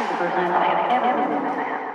is the first man that I have ever been a fan.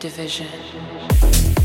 Division.